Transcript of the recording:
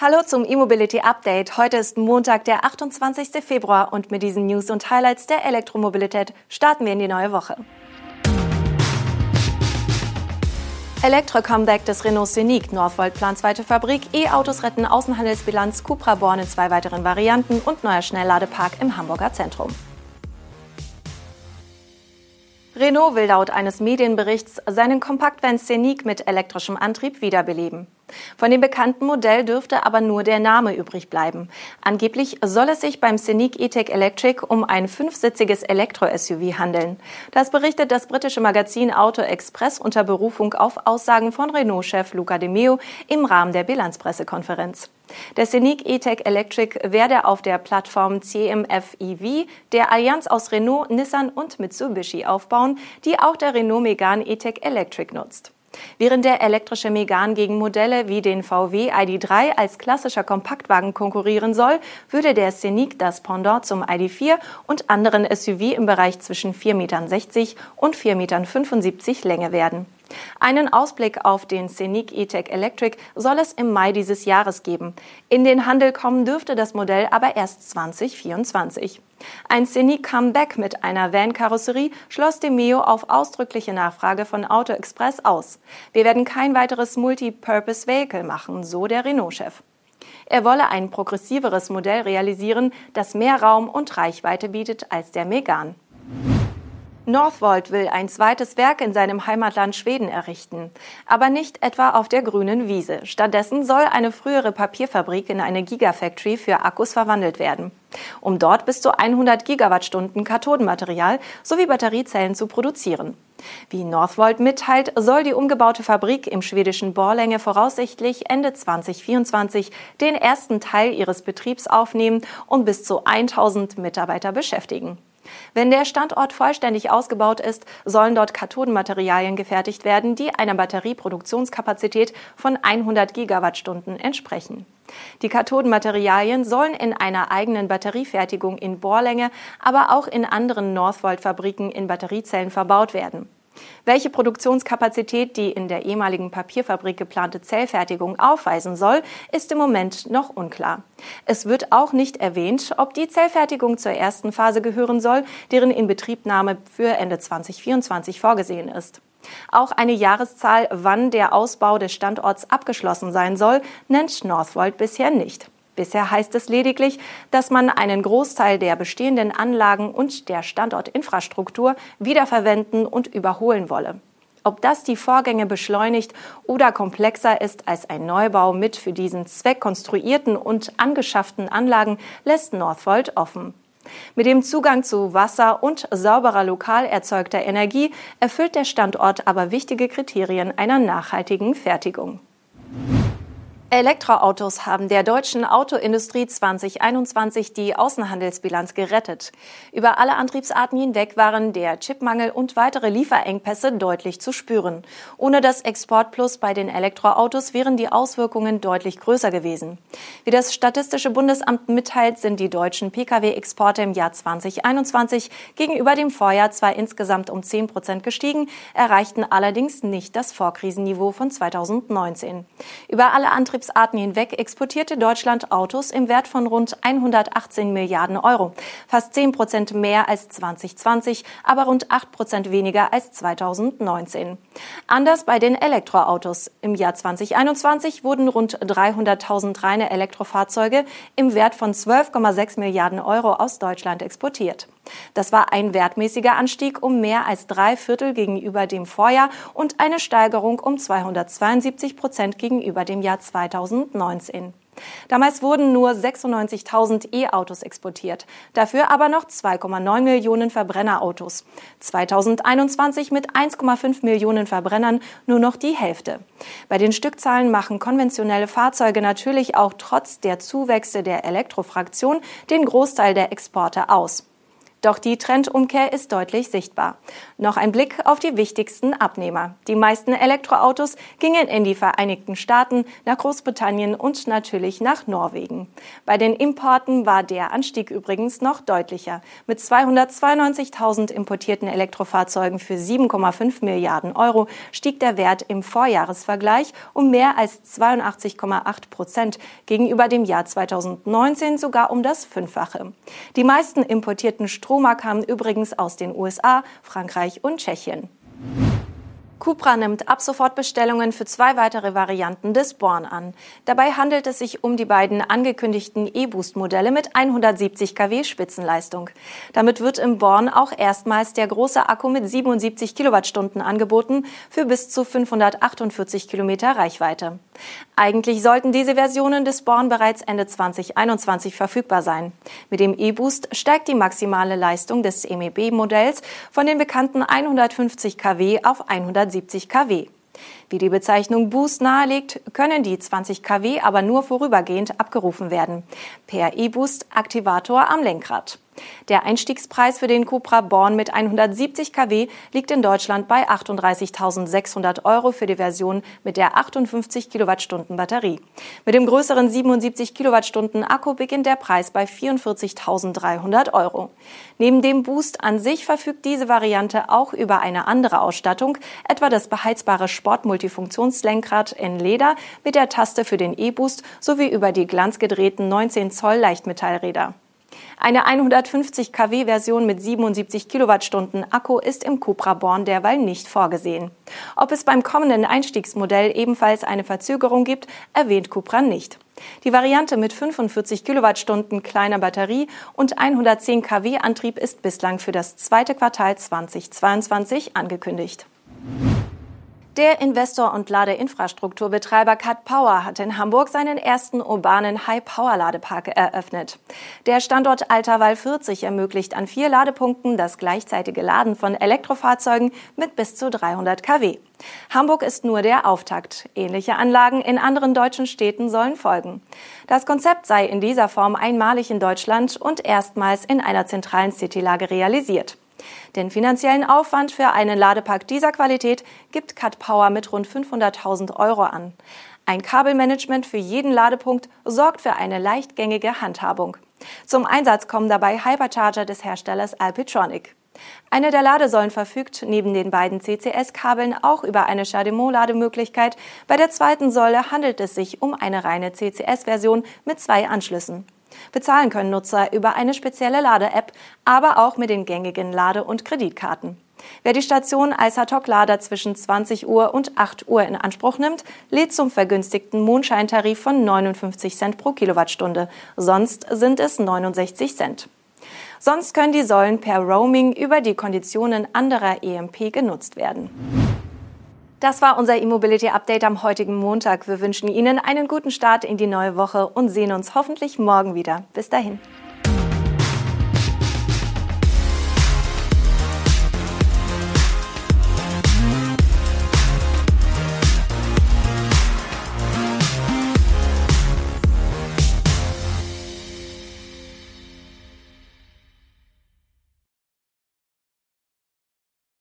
Hallo zum E-Mobility Update. Heute ist Montag, der 28. Februar und mit diesen News und Highlights der Elektromobilität starten wir in die neue Woche. Elektro-Comeback des Renault Scenic, Northvolt plant zweite Fabrik, E-Autos retten Außenhandelsbilanz, Cupra Born in zwei weiteren Varianten und neuer Schnellladepark im Hamburger Zentrum. Renault will laut eines Medienberichts seinen Kompaktvan Scenic mit elektrischem Antrieb wiederbeleben. Von dem bekannten Modell dürfte aber nur der Name übrig bleiben. Angeblich soll es sich beim Scenic E-Tech Electric um ein fünfsitziges Elektro-SUV handeln. Das berichtet das britische Magazin Auto Express unter Berufung auf Aussagen von Renault-Chef Luca De Meo im Rahmen der Bilanzpressekonferenz. Der Scenic E-Tech Electric werde auf der Plattform CMF EV der Allianz aus Renault, Nissan und Mitsubishi aufbauen, die auch der Renault Megane E-Tech Electric nutzt. Während der elektrische Megan gegen Modelle wie den VW ID3 als klassischer Kompaktwagen konkurrieren soll, würde der Scenic das Pendant zum ID4 und anderen SUV im Bereich zwischen 4,60 Metern und 4,75 Meter Länge werden. Einen Ausblick auf den Scenic E-Tech Electric soll es im Mai dieses Jahres geben. In den Handel kommen dürfte das Modell aber erst 2024. Ein Scenic Comeback mit einer Van-Karosserie schloss Demeo auf ausdrückliche Nachfrage von Auto Express aus. Wir werden kein weiteres Multi-Purpose Vehicle machen, so der Renault-Chef. Er wolle ein progressiveres Modell realisieren, das mehr Raum und Reichweite bietet als der Megane. Northvolt will ein zweites Werk in seinem Heimatland Schweden errichten, aber nicht etwa auf der grünen Wiese. Stattdessen soll eine frühere Papierfabrik in eine Gigafactory für Akkus verwandelt werden, um dort bis zu 100 Gigawattstunden Kathodenmaterial sowie Batteriezellen zu produzieren. Wie Northvolt mitteilt, soll die umgebaute Fabrik im schwedischen Borlänge voraussichtlich Ende 2024 den ersten Teil ihres Betriebs aufnehmen und bis zu 1000 Mitarbeiter beschäftigen. Wenn der Standort vollständig ausgebaut ist, sollen dort Kathodenmaterialien gefertigt werden, die einer Batterieproduktionskapazität von 100 Gigawattstunden entsprechen. Die Kathodenmaterialien sollen in einer eigenen Batteriefertigung in Bohrlänge, aber auch in anderen Northvolt-Fabriken in Batteriezellen verbaut werden. Welche Produktionskapazität die in der ehemaligen Papierfabrik geplante Zellfertigung aufweisen soll, ist im Moment noch unklar. Es wird auch nicht erwähnt, ob die Zellfertigung zur ersten Phase gehören soll, deren Inbetriebnahme für Ende 2024 vorgesehen ist. Auch eine Jahreszahl, wann der Ausbau des Standorts abgeschlossen sein soll, nennt Northvolt bisher nicht. Bisher heißt es lediglich, dass man einen Großteil der bestehenden Anlagen und der Standortinfrastruktur wiederverwenden und überholen wolle. Ob das die Vorgänge beschleunigt oder komplexer ist als ein Neubau mit für diesen Zweck konstruierten und angeschafften Anlagen, lässt Northvolt offen. Mit dem Zugang zu Wasser und sauberer lokal erzeugter Energie erfüllt der Standort aber wichtige Kriterien einer nachhaltigen Fertigung. Elektroautos haben der deutschen Autoindustrie 2021 die Außenhandelsbilanz gerettet. Über alle Antriebsarten hinweg waren der Chipmangel und weitere Lieferengpässe deutlich zu spüren. Ohne das Exportplus bei den Elektroautos wären die Auswirkungen deutlich größer gewesen. Wie das Statistische Bundesamt mitteilt, sind die deutschen Pkw-Exporte im Jahr 2021 gegenüber dem Vorjahr zwar insgesamt um 10 Prozent gestiegen, erreichten allerdings nicht das Vorkrisenniveau von 2019. Über alle Antriebsarten Antriebsarten hinweg exportierte Deutschland Autos im Wert von rund 118 Milliarden Euro. Fast 10 Prozent mehr als 2020, aber rund 8 Prozent weniger als 2019. Anders bei den Elektroautos. Im Jahr 2021 wurden rund 300.000 reine Elektrofahrzeuge im Wert von 12,6 Milliarden Euro aus Deutschland exportiert. Das war ein wertmäßiger Anstieg um mehr als drei Viertel gegenüber dem Vorjahr und eine Steigerung um 272 Prozent gegenüber dem Jahr 2019. Damals wurden nur 96.000 E-Autos exportiert, dafür aber noch 2,9 Millionen Verbrennerautos. 2021 mit 1,5 Millionen Verbrennern nur noch die Hälfte. Bei den Stückzahlen machen konventionelle Fahrzeuge natürlich auch trotz der Zuwächse der Elektrofraktion den Großteil der Exporte aus. Doch die Trendumkehr ist deutlich sichtbar. Noch ein Blick auf die wichtigsten Abnehmer. Die meisten Elektroautos gingen in die Vereinigten Staaten, nach Großbritannien und natürlich nach Norwegen. Bei den Importen war der Anstieg übrigens noch deutlicher. Mit 292.000 importierten Elektrofahrzeugen für 7,5 Milliarden Euro stieg der Wert im Vorjahresvergleich um mehr als 82,8 Prozent, gegenüber dem Jahr 2019 sogar um das Fünffache. Die meisten importierten Stromer kamen übrigens aus den USA, Frankreich und Tschechien. Cupra nimmt ab sofort Bestellungen für zwei weitere Varianten des Born an. Dabei handelt es sich um die beiden angekündigten E-Boost-Modelle mit 170 kW Spitzenleistung. Damit wird im Born auch erstmals der große Akku mit 77 Kilowattstunden angeboten für bis zu 548 Kilometer Reichweite. Eigentlich sollten diese Versionen des Born bereits Ende 2021 verfügbar sein. Mit dem E-Boost steigt die maximale Leistung des MEB-Modells von den bekannten 150 kW auf 170 kW. Wie die Bezeichnung Boost nahelegt, können die 20 kW aber nur vorübergehend abgerufen werden. Per E-Boost Aktivator am Lenkrad. Der Einstiegspreis für den Cupra Born mit 170 kW liegt in Deutschland bei 38.600 Euro für die Version mit der 58 Kilowattstunden Batterie. Mit dem größeren 77 Kilowattstunden Akku beginnt der Preis bei 44.300 Euro. Neben dem Boost an sich verfügt diese Variante auch über eine andere Ausstattung, etwa das beheizbare Sport-Multifunktionslenkrad in Leder mit der Taste für den E-Boost sowie über die glanzgedrehten 19 Zoll Leichtmetallräder. Eine 150 kW Version mit 77 Kilowattstunden Akku ist im Cupra Born derweil nicht vorgesehen. Ob es beim kommenden Einstiegsmodell ebenfalls eine Verzögerung gibt, erwähnt Cupra nicht. Die Variante mit 45 Kilowattstunden kleiner Batterie und 110 kW Antrieb ist bislang für das zweite Quartal 2022 angekündigt. Der Investor und Ladeinfrastrukturbetreiber Cat Power hat in Hamburg seinen ersten urbanen High-Power-Ladepark eröffnet. Der Standort Alterwall 40 ermöglicht an vier Ladepunkten das gleichzeitige Laden von Elektrofahrzeugen mit bis zu 300 kW. Hamburg ist nur der Auftakt. Ähnliche Anlagen in anderen deutschen Städten sollen folgen. Das Konzept sei in dieser Form einmalig in Deutschland und erstmals in einer zentralen Citylage realisiert. Den finanziellen Aufwand für einen Ladepark dieser Qualität gibt Cut Power mit rund 500.000 Euro an. Ein Kabelmanagement für jeden Ladepunkt sorgt für eine leichtgängige Handhabung. Zum Einsatz kommen dabei Hypercharger des Herstellers Alpitronic. Eine der Ladesäulen verfügt neben den beiden CCS-Kabeln auch über eine CHAdeMO-Lademöglichkeit. Bei der zweiten Säule handelt es sich um eine reine CCS-Version mit zwei Anschlüssen. Bezahlen können Nutzer über eine spezielle Lade-App, aber auch mit den gängigen Lade- und Kreditkarten. Wer die Station als Ad-Hoc-Lader zwischen 20 Uhr und 8 Uhr in Anspruch nimmt, lädt zum vergünstigten Mondscheintarif von 59 Cent pro Kilowattstunde. Sonst sind es 69 Cent. Sonst können die Säulen per Roaming über die Konditionen anderer EMP genutzt werden. Das war unser E-Mobility Update am heutigen Montag. Wir wünschen Ihnen einen guten Start in die neue Woche und sehen uns hoffentlich morgen wieder. Bis dahin.